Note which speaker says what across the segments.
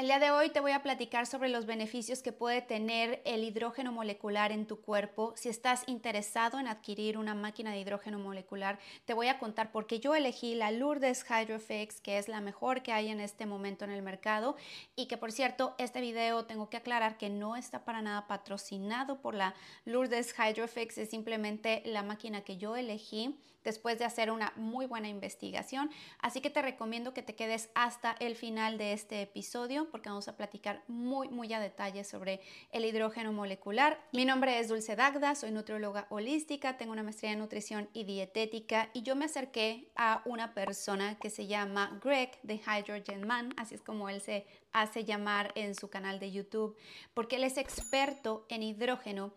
Speaker 1: El día de hoy te voy a platicar sobre los beneficios que puede tener el hidrógeno molecular en tu cuerpo. Si estás interesado en adquirir una máquina de hidrógeno molecular, te voy a contar por qué yo elegí la Lourdes Hydrofix, que es la mejor que hay en este momento en el mercado. Y que por cierto, este video tengo que aclarar que no está para nada patrocinado por la Lourdes Hydrofix, es simplemente la máquina que yo elegí después de hacer una muy buena investigación. Así que te recomiendo que te quedes hasta el final de este episodio porque vamos a platicar muy, muy a detalle sobre el hidrógeno molecular. Mi nombre es Dulce Dagda, soy nutrióloga holística, tengo una maestría en nutrición y dietética y yo me acerqué a una persona que se llama Greg de Hydrogen Man, así es como él se hace llamar en su canal de YouTube, porque él es experto en hidrógeno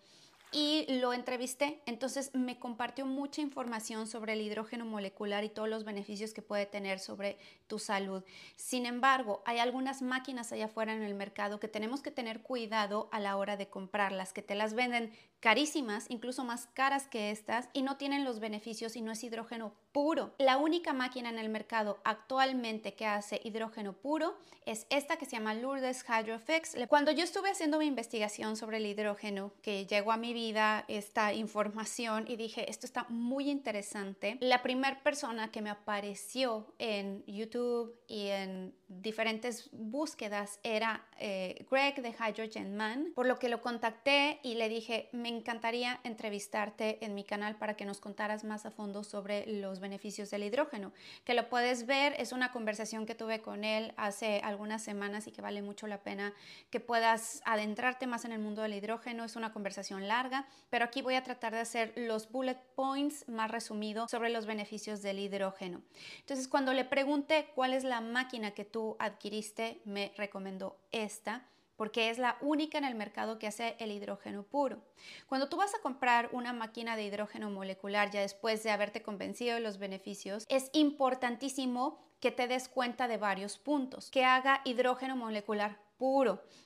Speaker 1: y lo entrevisté. Entonces me compartió mucha información sobre el hidrógeno molecular y todos los beneficios que puede tener sobre tu salud. Sin embargo, hay algunas máquinas allá afuera en el mercado que tenemos que tener cuidado a la hora de comprarlas, que te las venden carísimas, incluso más caras que estas, y no tienen los beneficios y no es hidrógeno puro. La única máquina en el mercado actualmente que hace hidrógeno puro es esta que se llama Lourdes Hydrofix. Cuando yo estuve haciendo mi investigación sobre el hidrógeno, que llegó a mi vida esta información y dije, esto está muy interesante, la primera persona que me apareció en YouTube y en diferentes búsquedas era eh, Greg de Hydrogen Man, por lo que lo contacté y le dije, me encantaría entrevistarte en mi canal para que nos contaras más a fondo sobre los beneficios del hidrógeno. Que lo puedes ver, es una conversación que tuve con él hace algunas semanas y que vale mucho la pena que puedas adentrarte más en el mundo del hidrógeno. Es una conversación larga, pero aquí voy a tratar de hacer los bullet points más resumidos sobre los beneficios del hidrógeno. Entonces, cuando le pregunté cuál es la máquina que tú adquiriste, me recomendó esta porque es la única en el mercado que hace el hidrógeno puro. Cuando tú vas a comprar una máquina de hidrógeno molecular ya después de haberte convencido de los beneficios, es importantísimo que te des cuenta de varios puntos, que haga hidrógeno molecular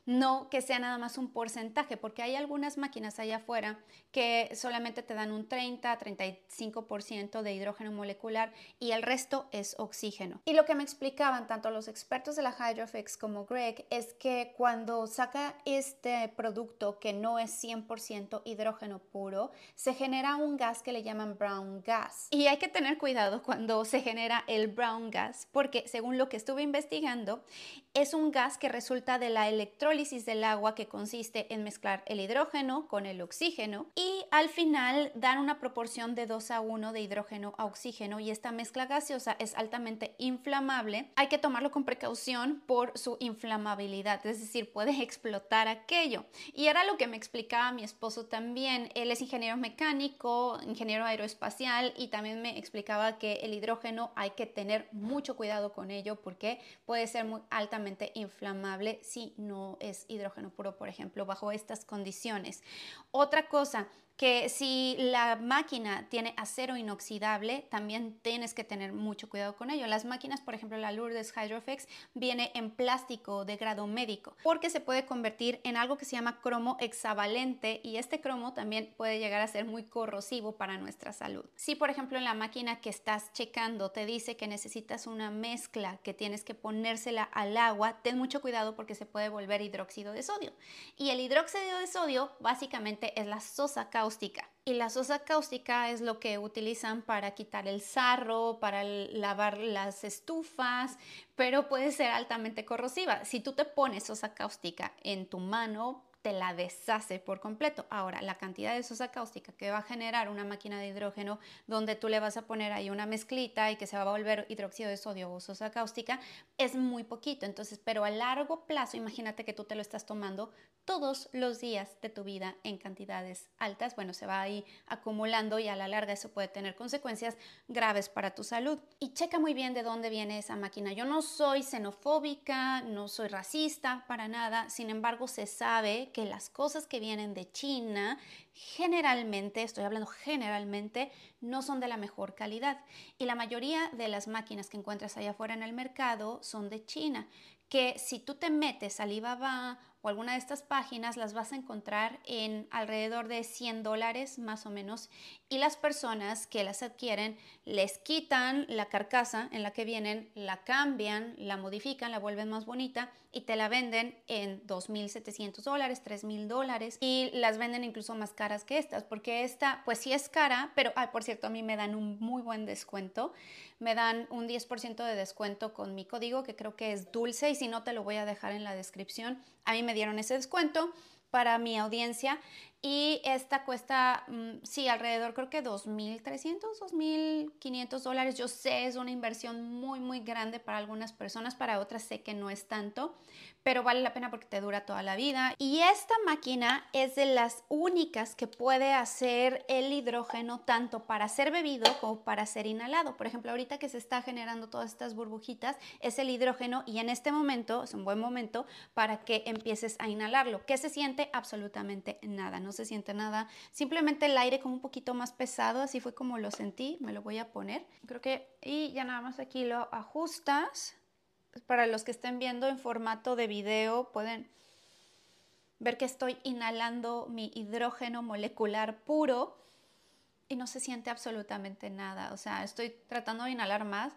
Speaker 1: no que sea nada más un porcentaje, porque hay algunas máquinas allá afuera que solamente te dan un 30, 35% de hidrógeno molecular y el resto es oxígeno. Y lo que me explicaban tanto los expertos de la Hydrofix como Greg es que cuando saca este producto que no es 100% hidrógeno puro, se genera un gas que le llaman brown gas. Y hay que tener cuidado cuando se genera el brown gas, porque según lo que estuve investigando, es un gas que resulta de la electrólisis del agua que consiste en mezclar el hidrógeno con el oxígeno y al final dan una proporción de 2 a 1 de hidrógeno a oxígeno y esta mezcla gaseosa es altamente inflamable. Hay que tomarlo con precaución por su inflamabilidad, es decir, puede explotar aquello. Y era lo que me explicaba mi esposo también. Él es ingeniero mecánico, ingeniero aeroespacial y también me explicaba que el hidrógeno hay que tener mucho cuidado con ello porque puede ser muy altamente inflamable si no es hidrógeno puro, por ejemplo, bajo estas condiciones. Otra cosa, que si la máquina tiene acero inoxidable, también tienes que tener mucho cuidado con ello. Las máquinas, por ejemplo, la Lourdes Hydrofix viene en plástico de grado médico porque se puede convertir en algo que se llama cromo hexavalente y este cromo también puede llegar a ser muy corrosivo para nuestra salud. Si, por ejemplo, en la máquina que estás checando te dice que necesitas una mezcla que tienes que ponérsela al agua, ten mucho cuidado porque se puede volver hidróxido de sodio. Y el hidróxido de sodio básicamente es la sosa Y la sosa cáustica es lo que utilizan para quitar el sarro, para lavar las estufas, pero puede ser altamente corrosiva. Si tú te pones sosa cáustica en tu mano, la deshace por completo. Ahora, la cantidad de sosa cáustica que va a generar una máquina de hidrógeno donde tú le vas a poner ahí una mezclita y que se va a volver hidróxido de sodio o sosa cáustica es muy poquito. Entonces, pero a largo plazo, imagínate que tú te lo estás tomando todos los días de tu vida en cantidades altas. Bueno, se va ahí acumulando y a la larga eso puede tener consecuencias graves para tu salud. Y checa muy bien de dónde viene esa máquina. Yo no soy xenofóbica, no soy racista para nada, sin embargo se sabe que las cosas que vienen de China generalmente, estoy hablando generalmente, no son de la mejor calidad. Y la mayoría de las máquinas que encuentras allá afuera en el mercado son de China, que si tú te metes a Alibaba o alguna de estas páginas las vas a encontrar en alrededor de 100 dólares más o menos y las personas que las adquieren les quitan la carcasa en la que vienen, la cambian, la modifican, la vuelven más bonita y te la venden en 2.700 dólares, 3.000 dólares y las venden incluso más caras que estas porque esta pues sí es cara, pero ay, por cierto a mí me dan un muy buen descuento, me dan un 10% de descuento con mi código que creo que es dulce y si no te lo voy a dejar en la descripción. A mí me dieron ese descuento para mi audiencia y esta cuesta, mm, sí, alrededor creo que 2.300, 2.500 dólares. Yo sé, es una inversión muy, muy grande para algunas personas, para otras sé que no es tanto, pero vale la pena porque te dura toda la vida. Y esta máquina es de las únicas que puede hacer el hidrógeno tanto para ser bebido como para ser inhalado. Por ejemplo, ahorita que se está generando todas estas burbujitas, es el hidrógeno y en este momento es un buen momento para que empieces a inhalarlo. ¿Qué se siente? Absolutamente nada, no se siente nada. Simplemente el aire como un poquito más pesado, así fue como lo sentí. Me lo voy a poner. Creo que, y ya nada más aquí lo ajustas para los que estén viendo en formato de video, pueden ver que estoy inhalando mi hidrógeno molecular puro y no se siente absolutamente nada. O sea, estoy tratando de inhalar más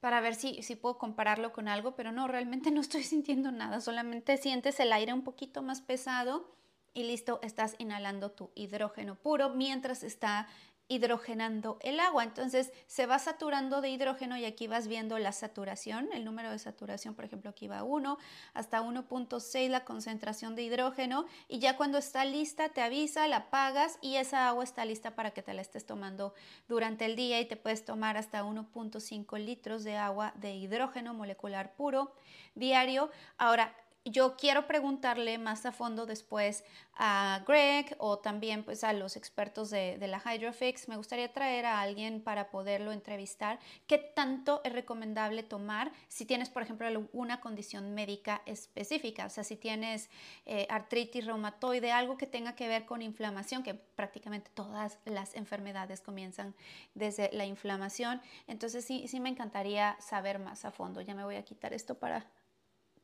Speaker 1: para ver si, si puedo compararlo con algo, pero no, realmente no estoy sintiendo nada. Solamente sientes el aire un poquito más pesado y listo, estás inhalando tu hidrógeno puro mientras está hidrogenando el agua. Entonces se va saturando de hidrógeno y aquí vas viendo la saturación, el número de saturación, por ejemplo, aquí va 1 hasta 1.6 la concentración de hidrógeno y ya cuando está lista te avisa, la apagas y esa agua está lista para que te la estés tomando durante el día y te puedes tomar hasta 1.5 litros de agua de hidrógeno molecular puro diario. Ahora, yo quiero preguntarle más a fondo después a Greg o también pues a los expertos de, la Hydrofix. Me gustaría traer a alguien para poderlo entrevistar. ¿Qué tanto es recomendable tomar si tienes, por ejemplo, una condición médica específica? O sea, si tienes eh, artritis reumatoide, algo que tenga que ver con inflamación, que prácticamente todas las enfermedades comienzan desde la inflamación. Entonces sí, sí me encantaría saber más a fondo. Ya me voy a quitar esto para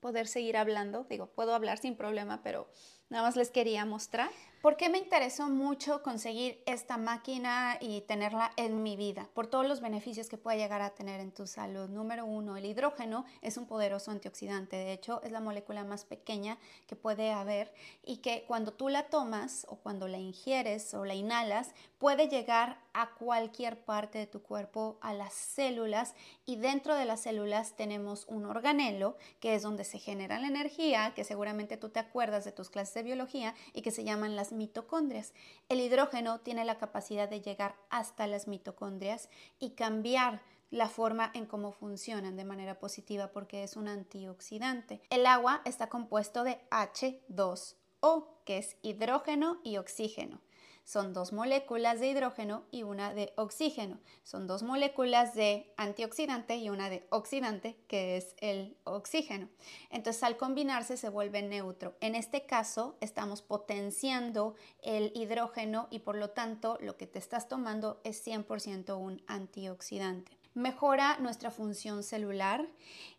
Speaker 1: poder seguir hablando. Digo, puedo hablar sin problema, pero nada más les quería mostrar. ¿Por qué me interesó mucho conseguir esta máquina y tenerla en mi vida? Por todos los beneficios que puede llegar a tener en tu salud. Número uno, el hidrógeno es un poderoso antioxidante. De hecho, es la molécula más pequeña que puede haber y que cuando tú la tomas o cuando la ingieres o la inhalas, puede llegar a cualquier parte de tu cuerpo, a las células y dentro de las células tenemos un organelo que es donde se genera la energía, que seguramente tú te acuerdas de tus clases biología y que se llaman las mitocondrias. El hidrógeno tiene la capacidad de llegar hasta las mitocondrias y cambiar la forma en cómo funcionan de manera positiva porque es un antioxidante. El agua está compuesto de H2O, que es hidrógeno y oxígeno son dos moléculas de hidrógeno y una de oxígeno. Son dos moléculas de antioxidante y una de oxidante, que es el oxígeno. Entonces al combinarse se vuelve neutro. En este caso estamos potenciando el hidrógeno y por lo tanto lo que te estás tomando es 100% un antioxidante. Mejora nuestra función celular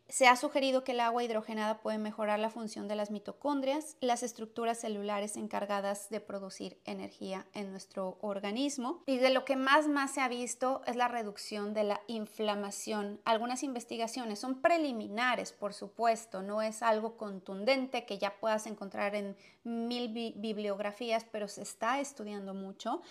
Speaker 1: se ha sugerido que el agua hidrogenada puede mejorar la función de las mitocondrias, las estructuras celulares encargadas de producir energía en nuestro organismo. Y de lo que más más se ha visto es la reducción de la inflamación. Algunas investigaciones son preliminares, por supuesto, no es algo contundente que ya puedas encontrar en mil bibliografías, pero se está estudiando mucho.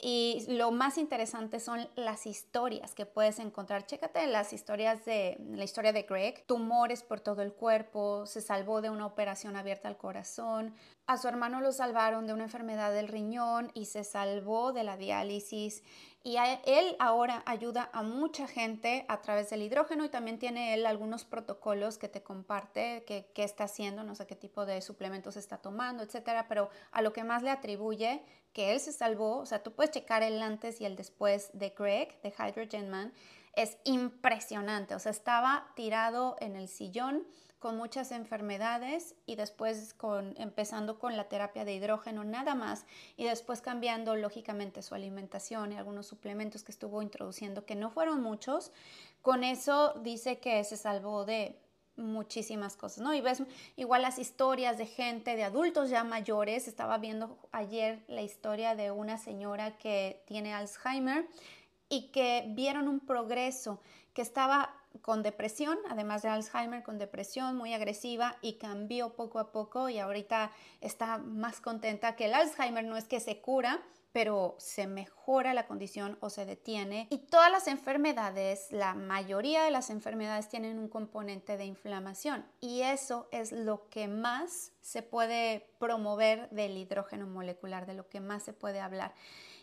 Speaker 1: Y lo más interesante son las historias que puedes encontrar. Chécate las historias de la historia de Greg, tumores por todo el cuerpo, se salvó de una operación abierta al corazón, a su hermano lo salvaron de una enfermedad del riñón y se salvó de la diálisis. Y él ahora ayuda a mucha gente a través del hidrógeno y también tiene él algunos protocolos que te comparte, que, está haciendo, no sé qué tipo de suplementos está tomando, etcétera. Pero a lo que más le atribuye que él se salvó, o sea, tú puedes checar el antes y el después de Greg, de Hydrogen Man, es impresionante. O sea, estaba tirado en el sillón con muchas enfermedades y después con, empezando con la terapia de hidrógeno nada más y después cambiando lógicamente su alimentación y algunos suplementos que estuvo introduciendo que no fueron muchos. Con eso dice que se salvó de muchísimas cosas, ¿no? Y ves igual las historias de gente, de adultos ya mayores. Estaba viendo ayer la historia de una señora que tiene Alzheimer y que vieron un progreso, que estaba con depresión, además de Alzheimer, con depresión muy agresiva y cambió poco a poco y ahorita está más contenta que el Alzheimer no es que se cura, pero se mejora la condición o se detiene. Y todas las enfermedades, la mayoría de las enfermedades tienen un componente de inflamación y eso es lo que más se puede promover del hidrógeno molecular, de lo que más se puede hablar.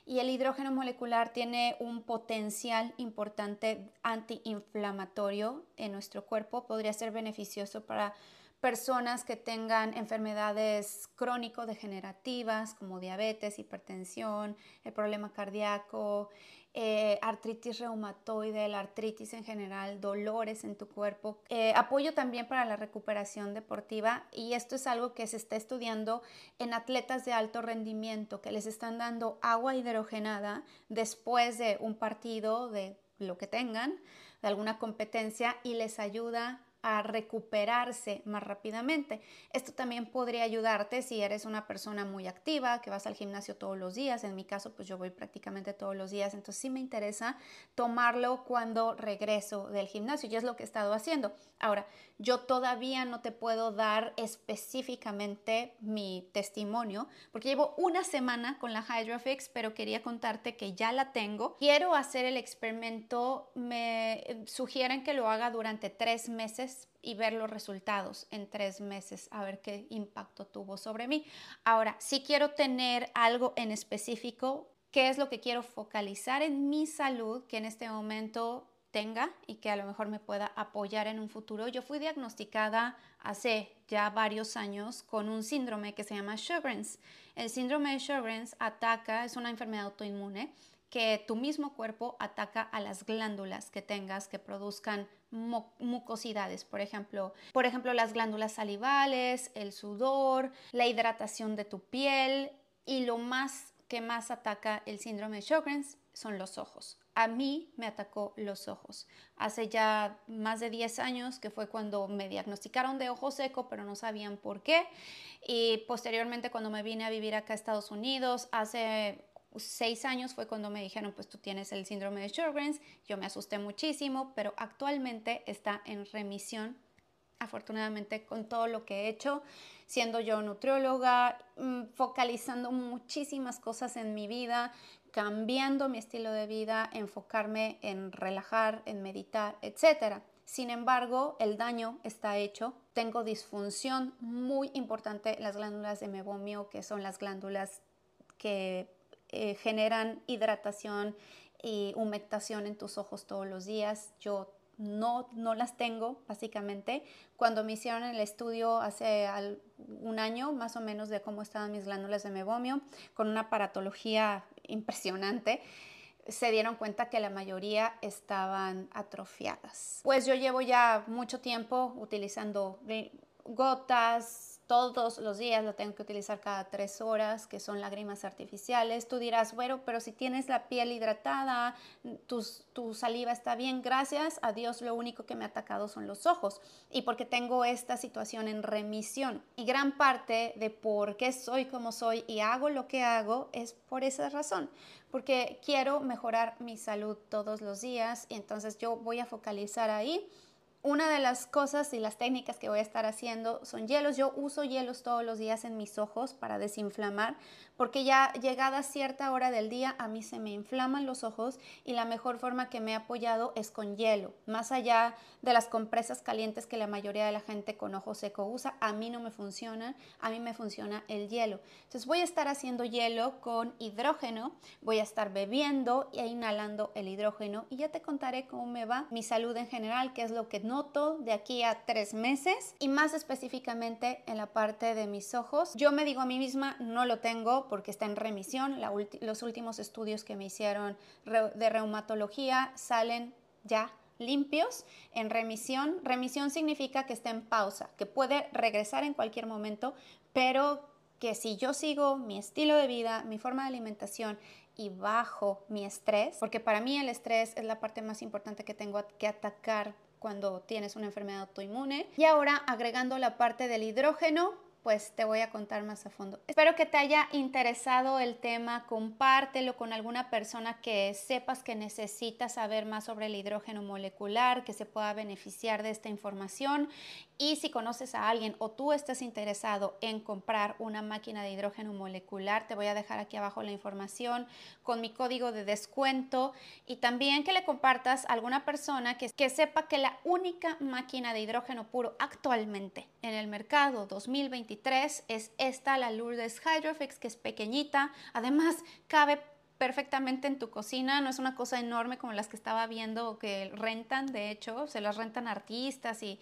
Speaker 1: Y el hidrógeno molecular tiene un potencial importante antiinflamatorio en nuestro cuerpo, podría ser beneficioso para personas que tengan enfermedades crónico-degenerativas como diabetes, hipertensión, el problema cardíaco, eh, artritis reumatoide, la artritis en general, dolores en tu cuerpo. Eh, apoyo también para la recuperación deportiva y esto es algo que se está estudiando en atletas de alto rendimiento que les están dando agua hidrogenada después de un partido de lo que tengan, de alguna competencia y les ayuda a recuperarse más rápidamente. Esto también podría ayudarte si eres una persona muy activa, que vas al gimnasio todos los días. En mi caso, pues yo voy prácticamente todos los días. Entonces sí me interesa tomarlo cuando regreso del gimnasio y es lo que he estado haciendo. Ahora, yo todavía no te puedo dar específicamente mi testimonio porque llevo una semana con la Hydrofix, pero quería contarte que ya la tengo. Quiero hacer el experimento, me sugieren que lo haga durante tres meses y ver los resultados en tres meses, a ver qué impacto tuvo sobre mí. Ahora, si quiero tener algo en específico, ¿qué es lo que quiero focalizar en mi salud, que en este momento tenga y que a lo mejor me pueda apoyar en un futuro. Yo fui diagnosticada hace ya varios años con un síndrome que se llama Sjogren's. El síndrome de Sjogren's ataca, es una enfermedad autoinmune que tu mismo cuerpo ataca a las glándulas que tengas que produzcan mucosidades, por ejemplo, por ejemplo las glándulas salivales, el sudor, la hidratación de tu piel y lo más que más ataca el síndrome de Sjogren's son los ojos a mí me atacó los ojos. Hace ya más de 10 años, que fue cuando me diagnosticaron de ojo seco, pero no sabían por qué. Y posteriormente cuando me vine a vivir acá a Estados Unidos, hace seis años fue cuando me dijeron, pues tú tienes el síndrome de Sjogren's. Yo me asusté muchísimo, pero actualmente está en remisión, afortunadamente, con todo lo que he hecho, siendo yo nutrióloga, mm, focalizando muchísimas cosas en mi vida, cambiando mi estilo de vida, enfocarme en relajar, en meditar, etc. Sin embargo, el daño está hecho. Tengo disfunción muy importante las glándulas de mebomio, que son las glándulas que eh, generan hidratación y humectación en tus ojos todos los días. Yo no, no las tengo, básicamente. Cuando me hicieron el estudio hace un año, más o menos, de cómo estaban mis glándulas de mebomio, con una paratología impresionante, se dieron cuenta que la mayoría estaban atrofiadas. Pues yo llevo ya mucho tiempo utilizando gotas, todos los días lo tengo que utilizar cada tres horas, que son lágrimas artificiales. Tú dirás, bueno, pero si tienes la piel hidratada, tu, tu saliva está bien, gracias a Dios lo único que me ha atacado son los ojos y porque tengo esta situación en remisión. Y gran parte de por qué soy como soy y hago lo que hago es por esa razón, porque quiero mejorar mi salud todos los días y entonces yo voy a focalizar ahí una de las cosas y las técnicas que voy a estar haciendo son hielos. Yo uso hielos todos los días en mis ojos para desinflamar, porque ya llegada cierta hora del día a mí se me inflaman los ojos y la mejor forma que me he apoyado es con hielo. Más allá de las compresas calientes que la mayoría de la gente con ojo seco usa, a mí no me funcionan, a mí me funciona el hielo. Entonces voy a estar haciendo hielo con hidrógeno, voy a estar bebiendo e inhalando el hidrógeno y ya te contaré cómo me va mi salud en general, qué es lo que de aquí a tres meses y más específicamente en la parte de mis ojos. Yo me digo a mí misma, no lo tengo porque está en remisión. los últimos estudios que me hicieron de reumatología salen ya limpios en remisión. Remisión significa que está en pausa, que puede regresar en cualquier momento, pero que si yo sigo mi estilo de vida, mi forma de alimentación y bajo mi estrés, porque para mí el estrés es la parte más importante que tengo que atacar cuando tienes una enfermedad autoinmune. Y ahora agregando la parte del hidrógeno, pues te voy a contar más a fondo. Espero que te haya interesado el tema, compártelo con alguna persona que sepas que necesita saber más sobre el hidrógeno molecular, que se pueda beneficiar de esta información. Y si conoces a alguien o tú estás interesado en comprar una máquina de hidrógeno molecular, te voy a dejar aquí abajo la información con mi código de descuento y también que le compartas a alguna persona que, que sepa que la única máquina de hidrógeno puro actualmente en el mercado 2021 es esta, la Lourdes Hydrofix, que es pequeñita. Además, cabe perfectamente en tu cocina, no es una cosa enorme como las que estaba viendo que rentan, de hecho, se las rentan artistas y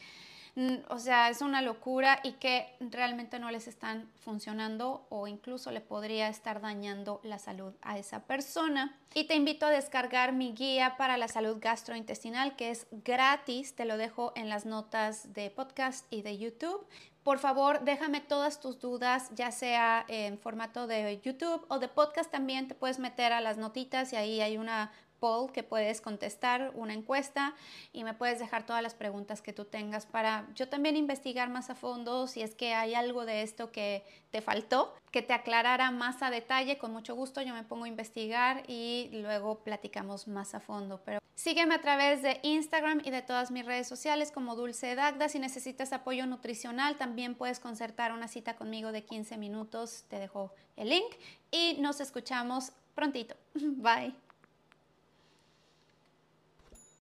Speaker 1: Mm, o sea, es una locura y que realmente no les están funcionando o incluso le podría estar dañando la salud a esa persona. Y te invito a descargar mi guía para la salud gastrointestinal que es gratis, te lo dejo en las notas de podcast y de YouTube. Por favor, déjame todas tus dudas, ya sea en formato de YouTube o de podcast también, te puedes meter a las notitas y ahí hay una poll que puedes contestar, una encuesta y me puedes dejar todas las preguntas que tú tengas para yo también investigar más a fondo si es que hay algo de esto que te faltó, que te aclarara más a detalle, con mucho gusto yo me pongo a investigar y luego platicamos más a fondo. Pero sígueme a través de Instagram y de todas mis redes sociales como Dulce Dagda. Si necesitas apoyo nutricional, también puedes concertar una cita conmigo de 15 minutos. Te dejo el link y nos escuchamos prontito. Bye.